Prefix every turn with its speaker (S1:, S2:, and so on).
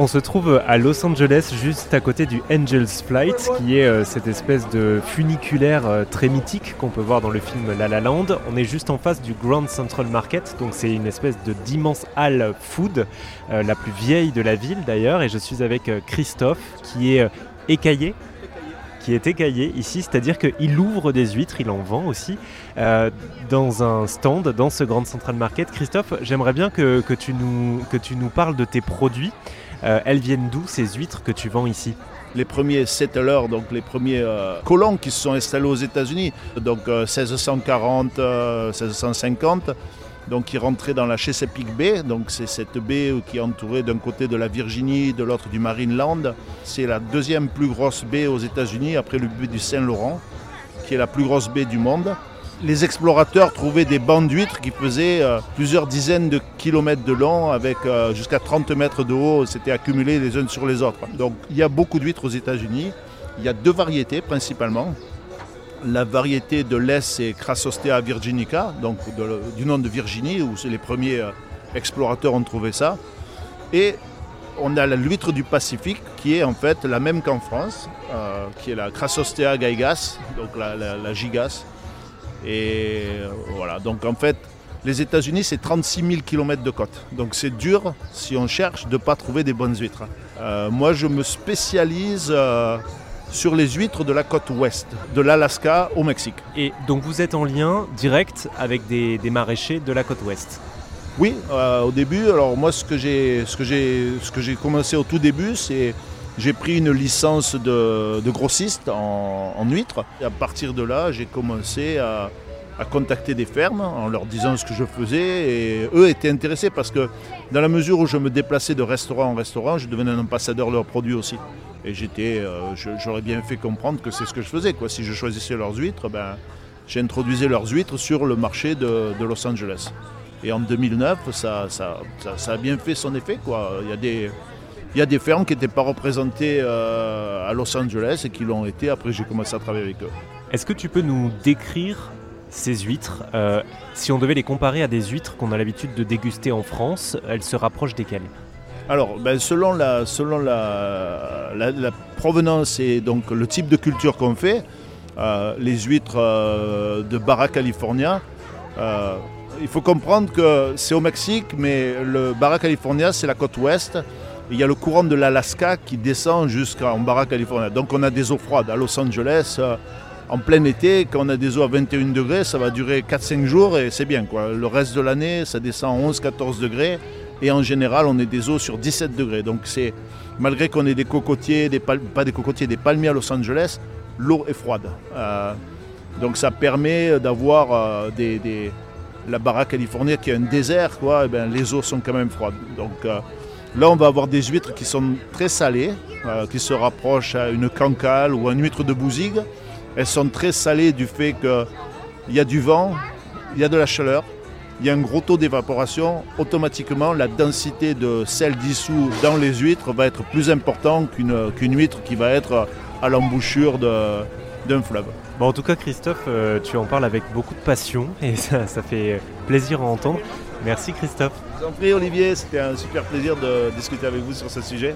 S1: On se trouve à Los Angeles, juste à côté du Angel's Flight, qui est euh, cette espèce de funiculaire euh, très mythique qu'on peut voir dans le film La La Land. On est juste en face du Grand Central Market, donc c'est une espèce d'immense halle food, euh, la plus vieille de la ville d'ailleurs. Et je suis avec Christophe, qui est écaillé qui est écaillé ici, c'est-à-dire qu'il ouvre des huîtres, il en vend aussi, dans un stand, dans ce Grand Central Market. Christophe, j'aimerais bien que, que, tu nous, que tu nous parles de tes produits. Euh, elles viennent d'où ces huîtres que tu vends ici?
S2: Les premiers settlers, donc les premiers euh, colons qui se sont installés aux États-Unis, donc 1640, euh, 1650, donc qui rentraient dans la Chesapeake Bay, donc c'est cette baie qui est entourée d'un côté de la Virginie, de l'autre du Marineland. C'est la deuxième plus grosse baie aux États-Unis après le baie du Saint-Laurent, qui est la plus grosse baie du monde les explorateurs trouvaient des bancs d'huîtres qui faisaient euh, plusieurs dizaines de kilomètres de long avec euh, jusqu'à 30 mètres de haut. C'était accumulé les uns sur les autres. Donc il y a beaucoup d'huîtres aux États-Unis. Il y a deux variétés principalement. La variété de l'Est, c'est Crassostea virginica, donc du nom de Virginie, où les premiers euh, explorateurs ont trouvé ça. Et on a l'huître du Pacifique, qui est en fait la même qu'en France, qui est la Crassostea gaigas, donc la, gigas. Et euh, voilà, donc en fait, les États-Unis, c'est 36 000 km de côte. Donc c'est dur, si on cherche, de ne pas trouver des bonnes huîtres. Euh, moi, je me spécialise euh, sur les huîtres de la côte ouest, de l'Alaska au Mexique.
S1: Et donc vous êtes en lien direct avec des, maraîchers de la côte ouest
S2: Oui, au début. Alors moi, ce que j'ai commencé au tout début, c'est j'ai pris une licence de, grossiste en, huîtres. Et à partir de là, j'ai commencé à, contacter des fermes en leur disant ce que je faisais. Et eux étaient intéressés parce que dans la mesure où je me déplaçais de restaurant en restaurant, je devenais un ambassadeur de leurs produits aussi. Et j'étais, euh, j'aurais bien fait comprendre que c'est ce que je faisais. Quoi. Si je choisissais leurs huîtres, ben, j'introduisais leurs huîtres sur le marché de, Los Angeles. Et en 2009, ça, ça, ça, a bien fait son effet. Quoi. Il y a des, il y a des fermes qui n'étaient pas représentées euh, à Los Angeles et qui l'ont été. Après, j'ai commencé à travailler avec eux.
S1: Est-ce que tu peux nous décrire ces huîtres euh, Si on devait les comparer à des huîtres qu'on a l'habitude de déguster en France, elles se rapprochent desquelles?
S2: Alors, ben, selon, la, provenance et donc le type de culture qu'on fait, euh, les huîtres de Barra California, il faut comprendre que c'est au Mexique, mais le Barra California, c'est la côte ouest il y a le courant de l'Alaska qui descend jusqu'en Barra California. Donc on a des eaux froides. À Los Angeles, euh, en plein été, quand on a des eaux à 21 degrés, ça va durer 4-5 jours et c'est bien. Quoi. Le reste de l'année, ça descend à 11-14 degrés. Et en général, on est des eaux sur 17 degrés. Donc c'est malgré qu'on ait des cocotiers, des pas des cocotiers, des palmiers à Los Angeles, l'eau est froide. Euh, donc ça permet d'avoir euh, des, la Barra California qui est un désert, quoi, et bien, les eaux sont quand même froides. Donc Là, on va avoir des huîtres qui sont très salées, euh, qui se rapprochent à une cancale ou à une huître de bousigue. Elles sont très salées du fait qu'il y a du vent, il y a de la chaleur, il y a un gros taux d'évaporation. Automatiquement, la densité de sel dissous dans les huîtres va être plus importante qu'une huître qui va être à l'embouchure d'un fleuve.
S1: Bon, en tout cas, Christophe, euh, tu en parles avec beaucoup de passion et ça, ça fait plaisir à entendre. Merci Christophe.
S2: Je vous en prie Olivier, c'était un super plaisir de discuter avec vous sur ce sujet.